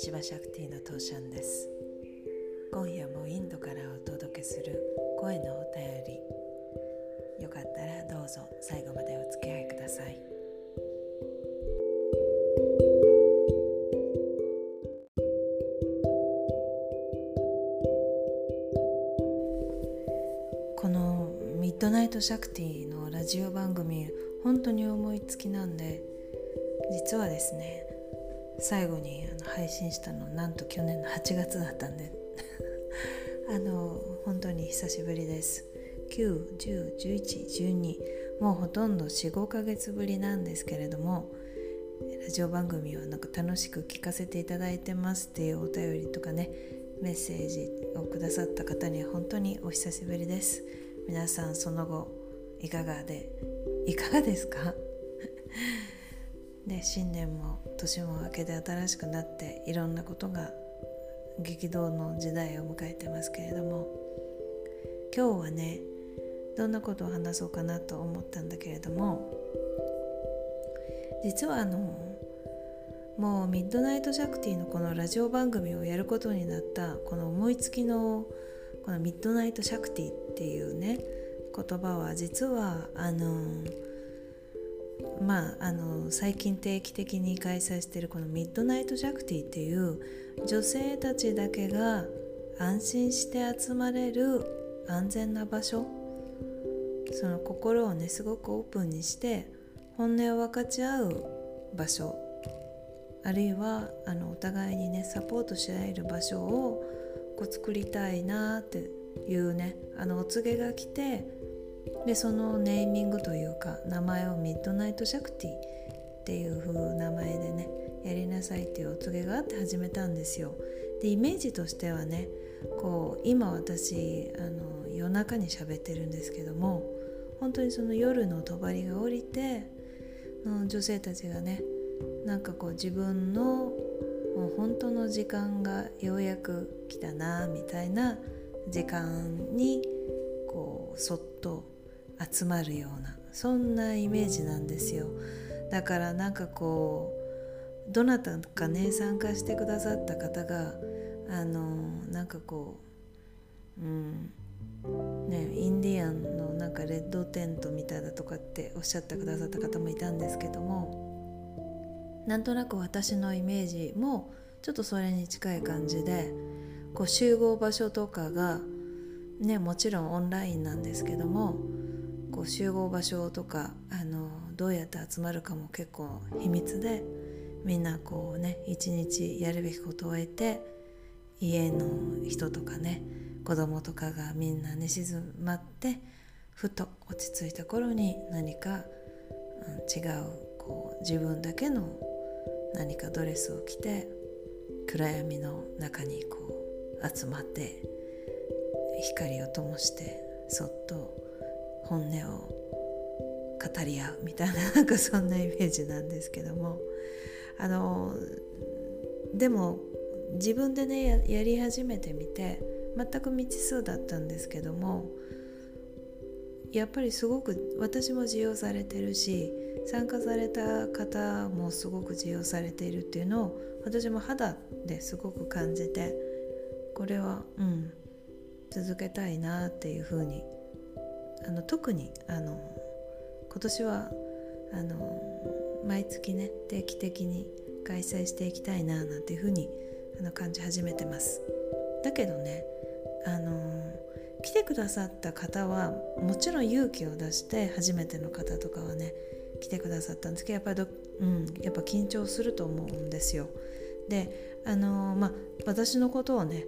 シバシャクティのトーシャンです。今夜もインドからお届けする声のお便り。よかったらどうぞ最後までお付き合いください。このミッドナイトシャクティのラジオ番組本当に思いつきなんで実はですね最後にあの配信したのなんと去年の8月だったんで。あの本当に久しぶりです。9101112もうほとんど45ヶ月ぶりなんですけれどもラジオ番組をなんか楽しく聞かせていただいてますっていうお便りとかねメッセージをくださった方には本当にお久しぶりです。皆さんその後いかがでいかがですか？で新年も年も明けて新しくなっていろんなことが激動の時代を迎えてますけれども今日はねどんなことを話そうかなと思ったんだけれども実はあのもうミッドナイト・シャクティのこのラジオ番組をやることになったこの思いつきのこのミッドナイト・シャクティっていうね言葉は実はあのまあ、あの最近定期的に開催しているこのミッドナイト・ジャクティっていう女性たちだけが安心して集まれる安全な場所。その心をねすごくオープンにして本音を分かち合う場所。あるいはあのお互いにねサポートし合える場所をこう作りたいなっていうねあのお告げが来てでそのネーミングというか名前をミッドナイトシャクティっていう風名前でねやりなさいっていうお告げがあって始めたんですよ。でイメージとしてはねこう今私あの夜中に喋ってるんですけども本当にその夜の帳が降りて女性たちがねなんかこう自分のもう本当の時間がようやく来たなみたいな時間にこうそっと集まるようなそんなイメージなんですよ。だからなんかこうどなたかね参加してくださった方があのなんかこううんねインディアンのなんかレッドテントみたいだとかっておっしゃってくださった方もいたんですけどもなんとなく私のイメージもちょっとそれに近い感じでこう集合場所とかがねもちろんオンラインなんですけどもこう集合場所とかあのどうやって集まるかも結構秘密でみんなこうね一日やるべきことを終えて家の人とかね子供とかがみんな寝静まってふと落ち着いた頃に何か、うん、違うこう自分だけの何かドレスを着て暗闇の中にこう集まって光を灯してそっと本音を語り合うみたいななんかそんなイメージなんですけども。あのでも自分でねやり始めてみて全く未知数だったんですけどもやっぱりすごく私も受容されてるし参加された方もすごく受容されているっていうのを私も肌ですごく感じてこれはうん続けたいなっていうふうにあの特にあの今年はあの毎月ね定期的に開催していきたいななんていうふうにあの感じ始めてます。だけどねあの来てくださった方はもちろん勇気を出して初めての方とかはね来てくださったんですけどやっぱりうん、やっぱ緊張すると思うんですよ。であのまあ私のことをね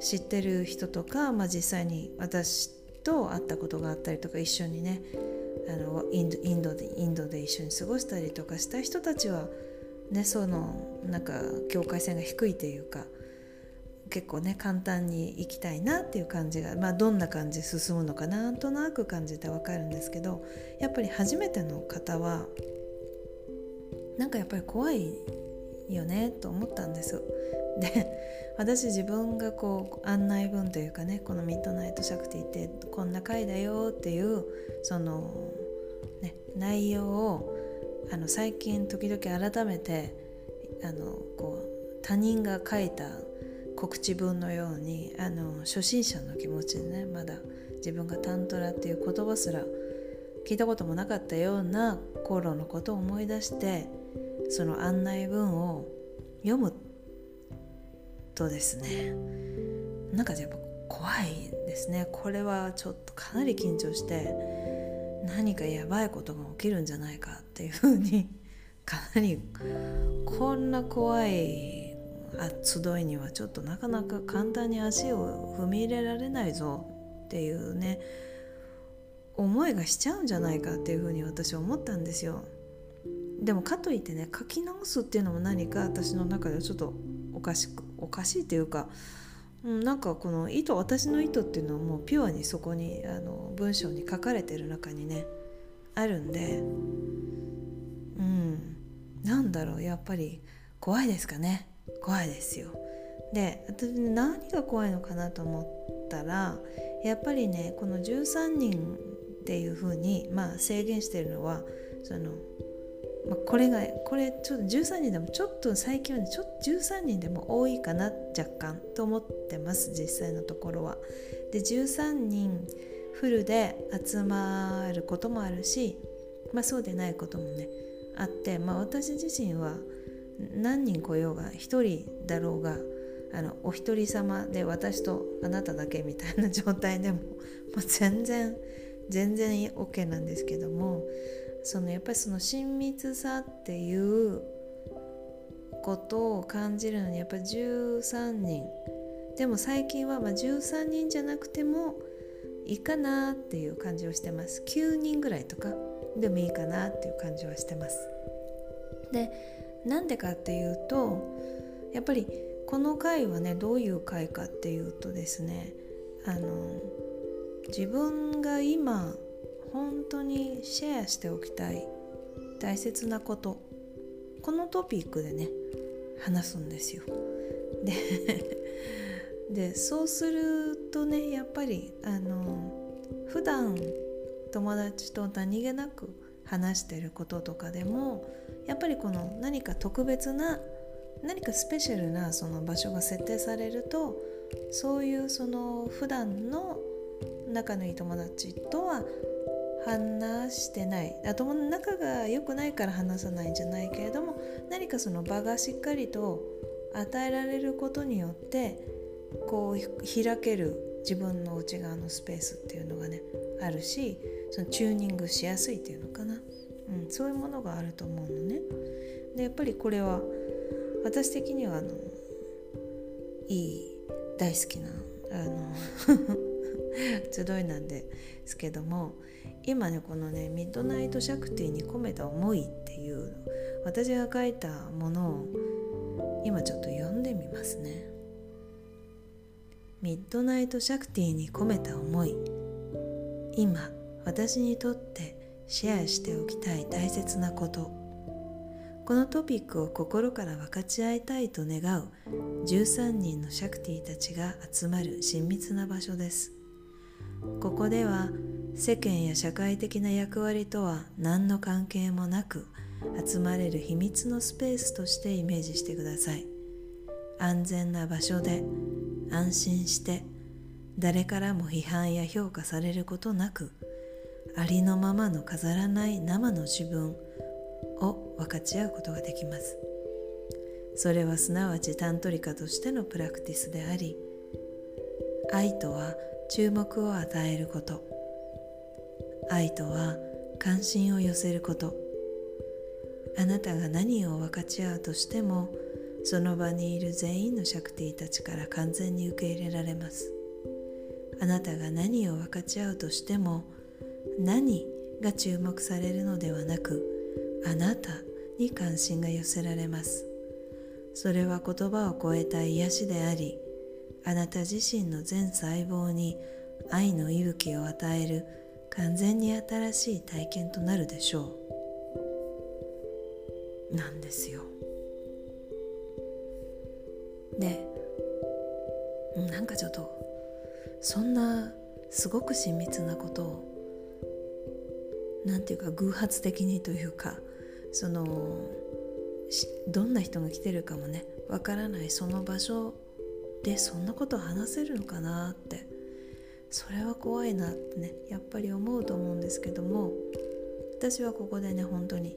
知ってる人とか、まあ、実際に私と会ったことがあったりとか一緒にねあのインドインドでインドで一緒に過ごしたりとかした人たちはねそのなんか境界線が低いというか結構ね簡単に行きたいなっていう感じが、まあ、どんな感じ進むのかなんとなく感じて分かるんですけどやっぱり初めての方はなんかやっぱり怖いよねと思ったんです。で私自分がこう案内文というかねこのミッドナイトシャクティってこんな回だよっていうその、ね、内容をあの最近時々改めてあのこう他人が書いた告知文のようにあの初心者の気持ちでねまだ自分がタントラっていう言葉すら聞いたこともなかったような頃のことを思い出してその案内文を読むとですねなんかやっぱ怖いですね。これはちょっとかなり緊張して何かやばいことが起きるんじゃないかっていうふうにかなりこんな怖い集いにはちょっとなかなか簡単に足を踏み入れられないぞっていうね思いがしちゃうんじゃないかっていうふうに私は思ったんですよ。でもかといってね書き直すっていうのも何か私の中ではちょっとおかしくおかしいっていうかうんなんかこの意図私の意図っていうのはもうピュアにそこにあの文章に書かれてる中にねあるんでうんなんだろうやっぱり怖いですかね。怖いですよ。で私何が怖いのかなと思ったらやっぱりねこの13人っていうふうに、まあ、制限してるのはその、まあ、これがこれちょっと13人でもちょっと最近はねちょっと13人でも多いかな若干と思ってます実際のところは。で13人フルで集まることもあるし、まあ、そうでないこともねあって、まあ、私自身は何人来ようが1人だろうがあのお一人様で私とあなただけみたいな状態でももう全然全然 OK なんですけどもそのやっぱりその親密さっていうことを感じるのにやっぱ13人。でも最近はまあ13人じゃなくてもいいかなっていう感じをしてます。9人ぐらいとかでもいいかなっていう感じはしてます。でなんでかっていうとやっぱりこの回はねどういう回かっていうとですねあの自分が今本当にシェアしておきたい大切なことこのトピックでね話すんですよ。で そうするとねやっぱりあの普段友達と何気なく話してることとかでもやっぱりこの何か特別な何かスペシャルなその場所が設定されるとそういうその普段の仲のいい友達とは話してない頭の仲が良くないから話さないんじゃないけれども何かその場がしっかりと与えられることによってこう開ける自分の内側のスペースっていうのがねあるしそのチューニングしやすいっていうのかな、うん、そういうものがあると思うのね。でやっぱりこれは私的にはあのいい大好きなあの 集いなんですけども今ねこのね「ミッドナイト・シャクティに込めた思い」っていう私が書いたものを今ちょっと読んでみますね。ミッドナイト・シャクティに込めた思い。今私にとってシェアしておきたい大切なこと。このトピックを心から分かち合いたいと願う13人のシャクティたちが集まる親密な場所です。ここでは世間や社会的な役割とは何の関係もなく集まれる秘密のスペースとしてイメージしてください。安全な場所で安心して誰からも批判や評価されることなくありのままの飾らない生の自分を分かち合うことができます。それはすなわちタントリカとしてのプラクティスであり愛とは注目を与えること。愛とは関心を寄せること。あなたが何を分かち合うとしてもその場にいる全員のシャクティたちから完全に受け入れられます。あなたが何を分かち合うとしても何が注目されるのではなくあなたに関心が寄せられます。それは言葉を超えた癒しでありあなた自身の全細胞に愛の息吹を与える完全に新しい体験となるでしょう。なんですよ。でなんかちょっとそんなすごく親密なことを何て言うか偶発的にというかそのどんな人が来てるかもねわからないその場所でそんなこと話せるのかなって。それは怖いなってねやっぱり思うと思うんですけども私はここでね本当に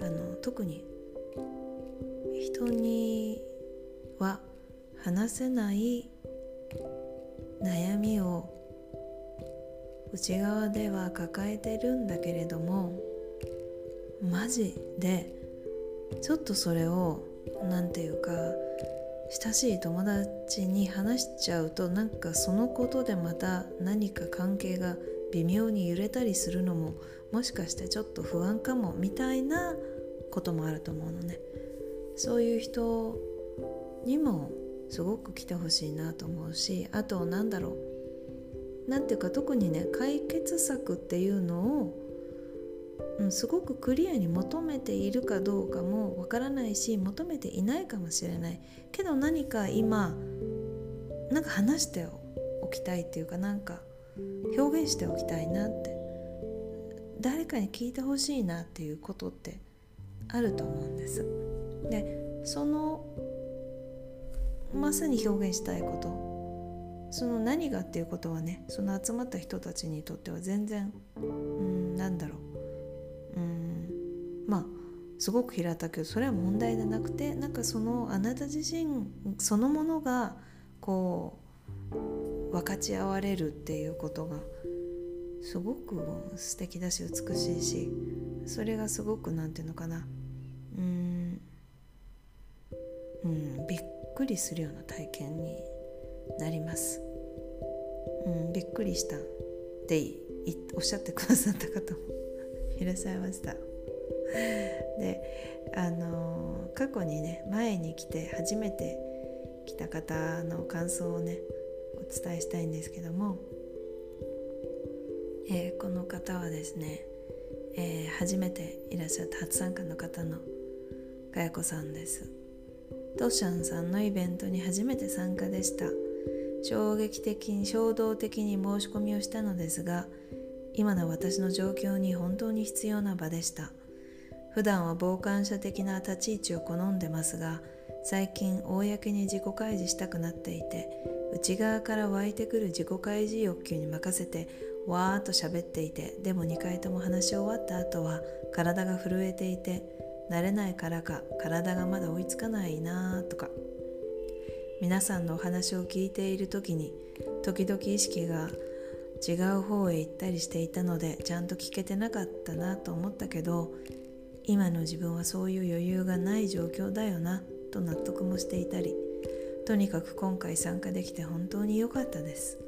あの特に人には話せない悩みを内側では抱えてるんだけれどもマジでちょっとそれを何て言うか親しい友達に話しちゃうとなんかそのことでまた何か関係が微妙に揺れたりするのももしかしてちょっと不安かもみたいなこともあると思うのね。そういう人にもすごく来てほしいなと思うしあとなんだろう。なんていうか特にね解決策っていうのをうん、すごくクリアに求めているかどうかもわからないし求めていないかもしれない。けど何か今なんか話しておきたいっていうかなんか表現しておきたいなって。誰かに聞いてほしいなっていうことってあると思うんです。でそのまさに表現したいこと。その何がっていうことはねその集まった人たちにとっては全然うんなんだろう。まあすごく平たくそれは問題じゃなくてなんかそのあなた自身そのものがこう分かち合われるっていうことがすごく素敵だし美しいしそれがすごく何て言うのかな。うんうんびっくりするような体験になります。うん、びっくりした。っておっしゃってくださった方もいらっしゃいました。であの過去にね前に来て初めて来た方の感想をねお伝えしたいんですけども、えー、この方はですね、えー、初めていらっしゃった初参加の方のかやこさんです。トシャンさんのイベントに初めて参加でした。衝撃的に衝動的に申し込みをしたのですが今の私の状況に本当に必要な場でした。普段は傍観者的な立ち位置を好んでますが最近公に自己開示したくなっていて内側から湧いてくる自己開示欲求に任せてわーっと喋っていてでも2回とも話し終わった後は体が震えていて慣れないからか体がまだ追いつかないなとか。皆さんのお話を聞いている時に時々意識が違う方へ行ったりしていたのでちゃんと聞けてなかったなと思ったけど今の自分はそういう余裕がない状況だよなと納得もしていたりとにかく今回参加できて本当に良かったです。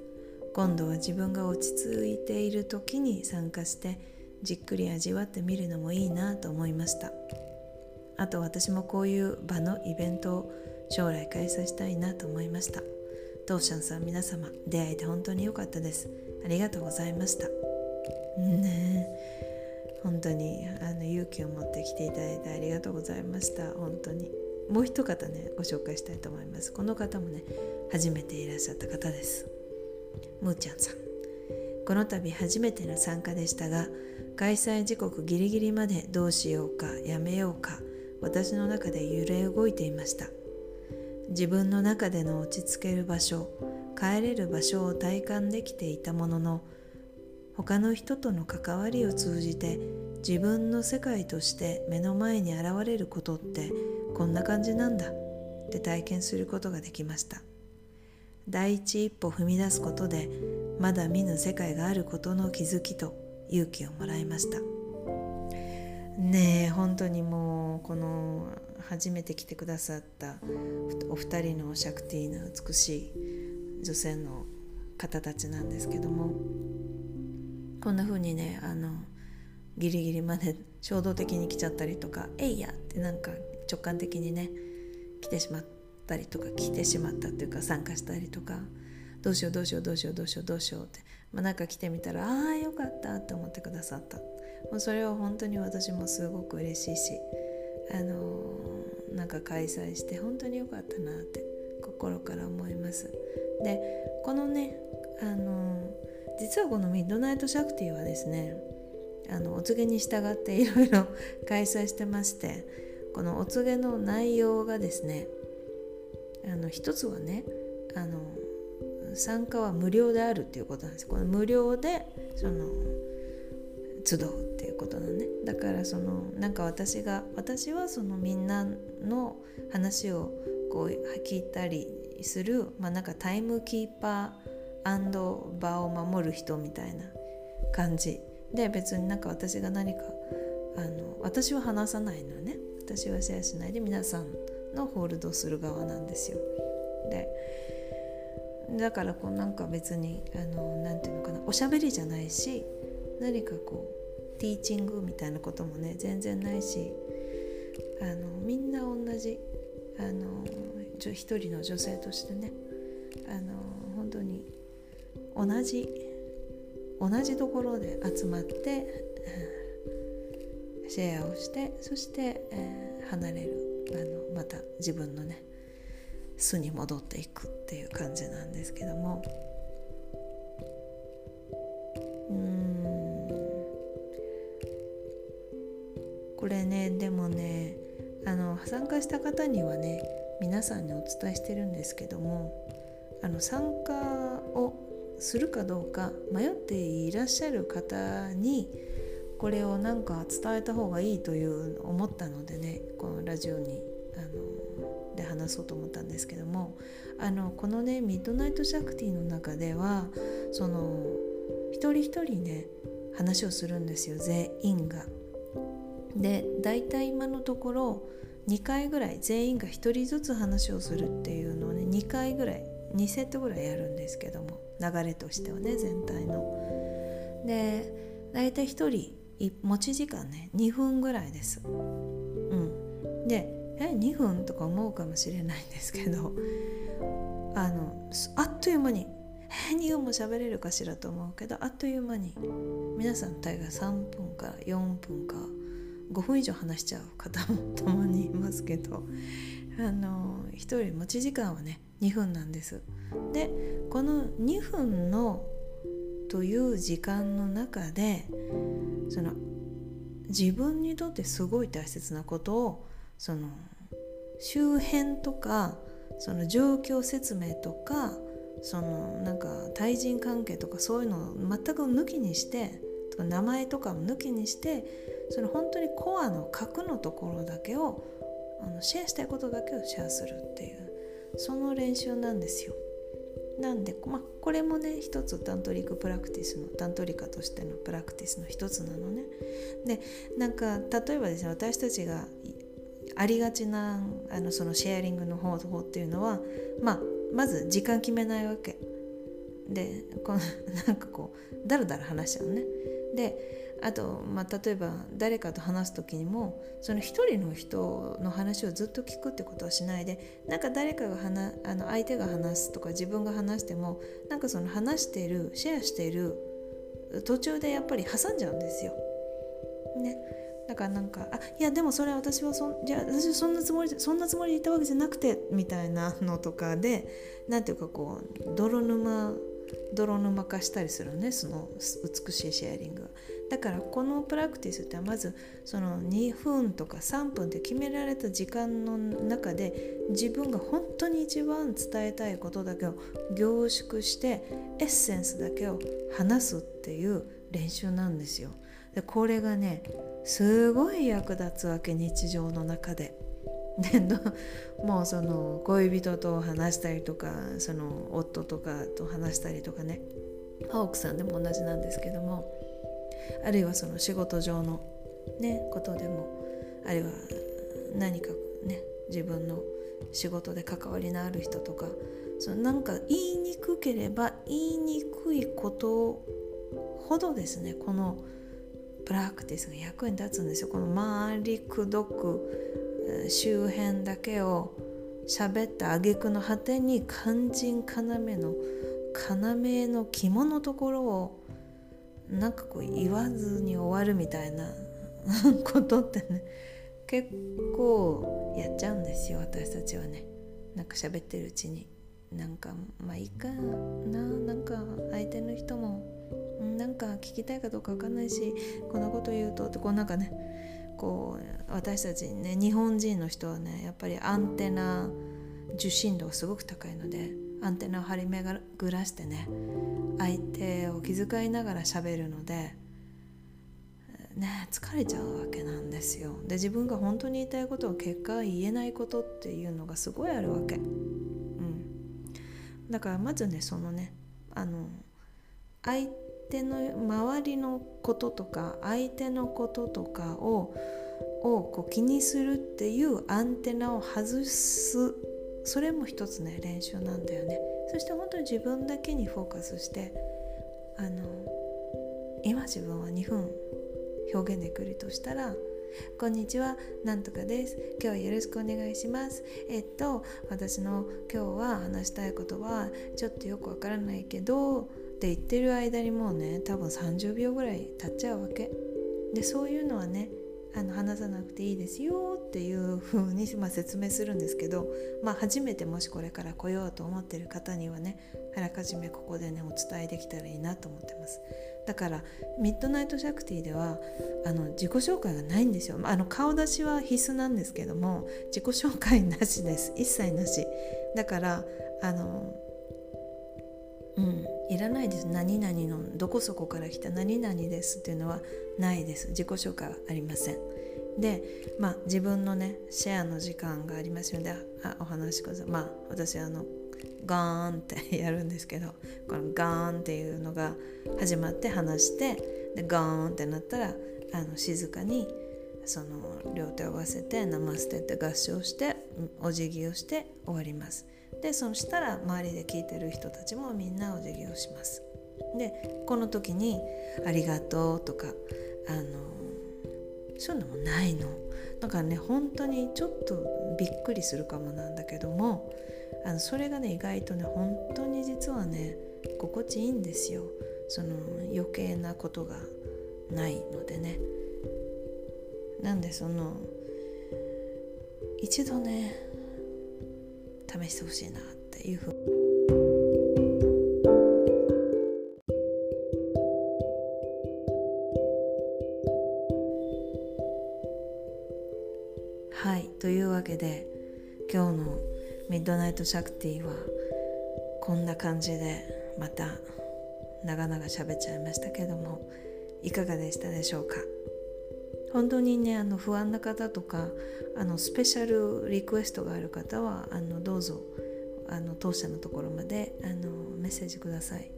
今度は自分が落ち着いている時に参加してじっくり味わってみるのもいいなと思いました。あと私もこういう場のイベントを将来開催したいなと思いました。トーシャンさん皆様出会えて本当に良かったです。ありがとうございました。ね本当にあの勇気を持って来ていただいてありがとうございました。本当に。もう一方ねご紹介したいと思います。この方もね初めていらっしゃった方です。むーちゃんさん。この度初めての参加でしたが開催時刻ギリギリまでどうしようかやめようか私の中で揺れ動いていました。自分の中での落ち着ける場所帰れる場所を体感できていたものの他の人との関わりを通じて自分の世界として目の前に現れることってこんな感じなんだって体験することができました。第一一歩踏み出すことでまだ見ぬ世界があることの気づきと勇気をもらいました。ねえ本当にもうこの初めて来てくださったお二人のシャクティーな美しい女性の方たちなんですけどもこんな風にねあのギリギリまで衝動的に来ちゃったりとか「えいや!」ってなんか直感的にね来てしまったりとか来てしまったっていうか参加したりとかどうしようどうしようどうしようどうしようどうしようって、まあ、なんか来てみたらああよかったって思ってくださったもうそれは本当に私もすごく嬉しいしあのー、なんか開催して本当によかったなって心から思いますでこのねあの実はこのミッドナイトシャクティはですねあのお告げに従っていろいろ 開催してましてこのお告げの内容がですねあの一つはねあの参加は無料であるっていうことなんです。この無料でその集うっていうことなのねだからそのなんか私が私はそのみんなの話をこう聞いたりする、まあ、なんかタイムキーパー場を守る人みたいな感じ。で別になんか私が何かあの私は話さないのよね。私はシェアしないで皆さんのホールドする側なんですよ。でだからこうなんか別にあのなんていうのかな。おしゃべりじゃないし何かこうティーチングみたいなこともね全然ないしあのみんな同じあの一人の女性としてねあの同じ同じところで集まって、シェアをしてそして、えー、離れるあのまた自分のね巣に戻っていくっていう感じなんですけども。うん。これねでもねあの参加した方にはね皆さんにお伝えしてるんですけどもあの参加をするかどうか迷っていらっしゃる方にこれをなんか伝えた方がいいという思ったのでねこのラジオにあので話そうと思ったんですけどもあのこのねミッドナイトシャクティの中ではその一人一人ね話をするんですよ全員が。で大体今のところ2回ぐらい全員が1人ずつ話をするっていうのをね2回ぐらい2セットぐらいやるんですけども流れとしてはね全体の。で大体1人持ち時間ね2分ぐらいです。うん、でえ2分とか思うかもしれないんですけどあのあっという間にえ2分も喋れるかしらと思うけどあっという間に皆さん大概3分か4分か5分以上話しちゃう方もたまにいますけどあの1人持ち時間はね2分なんです。でこの2分のという時間の中でその自分にとってすごい大切なことをその周辺とかその状況説明とかそのなんか対人関係とかそういうのを全く抜きにして名前とかも抜きにしてその本当にコアの核のところだけをあのシェアしたいことだけをシェアするっていうその練習なんですよ。なんで、まあ、これもね一つタントリックプラクティスのタントリカとしてのプラクティスの一つなのね。でなんか例えばですね私たちがありがちなあのそのシェアリングの方法っていうのは、まあ、まず時間決めないわけでこのなんかこうだらだら話しちゃうねであと、まあ、例えば誰かと話す時にもその一人の人の話をずっと聞くってことはしないでなんか誰かが話あの相手が話すとか自分が話してもなんかその話しているシェアしている途中でやっぱり挟んじゃうんですよ。ね。だからなんか「あいやでもそれ私はそじゃ私はそんなつもりそんなつもりで言ったわけじゃなくて」みたいなのとかで何ていうかこう泥沼泥沼化したりするねその美しいシェアリングはだからこのプラクティスってまずその2分とか3分で決められた時間の中で自分が本当に一番伝えたいことだけを凝縮してエッセンスだけを話すっていう練習なんですよ。でこれがねすごい役立つわけ日常の中で。もうその恋人と話したりとかその夫とかと話したりとかね。奥さんでも同じなんですけどもあるいはその仕事上の、ね、ことでもあるいは何かね自分の仕事で関わりのある人とかそのなんか言いにくければ言いにくいことほどですねこのプラクティスが役に立つんですよ。この周りくどく周辺だけを喋った挙句の果てに肝心要の要の肝のところをなんかこう言わずに終わるみたいな ことってね結構やっちゃうんですよ私たちはね。なんか喋ってるうちに。なんかまあいいかな。なんか相手の人もなんか聞きたいかどうか分かんないしこんなこと言うとってこうなんかねこう私たちね日本人の人はねやっぱりアンテナ受信度がすごく高いのでアンテナを張り巡らしてね相手を気遣いながら喋るのでね疲れちゃうわけなんですよ。で自分が本当に言いたいことを結果言えないことっていうのがすごいあるわけ。うん。だからまずねそのねあの相手の周りのこととか相手のこととかををこう気にするっていうアンテナを外すそれも一つね練習なんだよねそして本当に自分だけにフォーカスしてあの今自分は2分表現できるとしたらこんにちは、なんとかです。今日はよろしくお願いします。えっと、私の今日は話したいことはちょっとよくわからないけどって言ってる間にもうね、多分30秒ぐらい経っちゃうわけ。で、そういうのはね、あの話さなくていいですよっていう風に まあ説明するんですけど、まあ、初めてもしこれから来ようと思ってる方にはねあらかじめここでねお伝えできたらいいなと思ってます。だからミッドナイトシャクティではあの自己紹介がないんですよ。あの顔出しは必須なんですけども自己紹介なしです。一切なし。だからあのいらないです。何々のどこそこから来た何々ですっていうのはないです。自己紹介はありません。でまあ自分のねシェアの時間がありますのであお話しください。まあ私あのガーンってやるんですけどこのガーンっていうのが始まって話してでガーンってなったらあの静かにその両手を合わせてナマステって合唱してお辞儀をして終わります。でそしたら周りで聞いてる人たちもみんなお辞儀をします。でこの時に「ありがとう」とかあのそういうのもないの。だからね本当にちょっとびっくりするかもなんだけどもあのそれがね意外とね本当に実はね心地いいんですよ。その余計なことがないのでね。なんでその一度ね試してほしいなっていうふうに。はいというわけで今日のミッドナイトシャクティはこんな感じでまた長々喋っちゃいましたけどもいかがでしたでしょうか？本当にねあの不安な方とかあのスペシャルリクエストがある方はあのどうぞあの当社のところまであのメッセージください。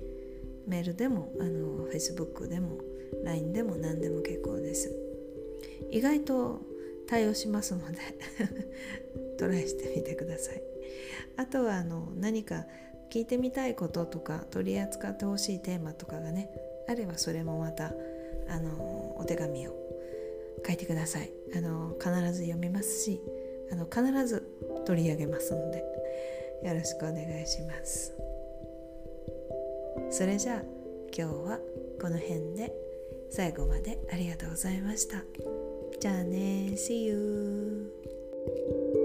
メールでもあの Facebook でも LINE でも何でも結構です。意外と対応しますので トライしてみてください。あとはあの何か聞いてみたいこととか取り扱ってほしいテーマとかがねあればそれもまたあのお手紙を書いてください。あの必ず読みますしあの必ず取り上げますのでよろしくお願いします。それじゃあ今日はこの辺で最後までありがとうございました。じゃあね See you!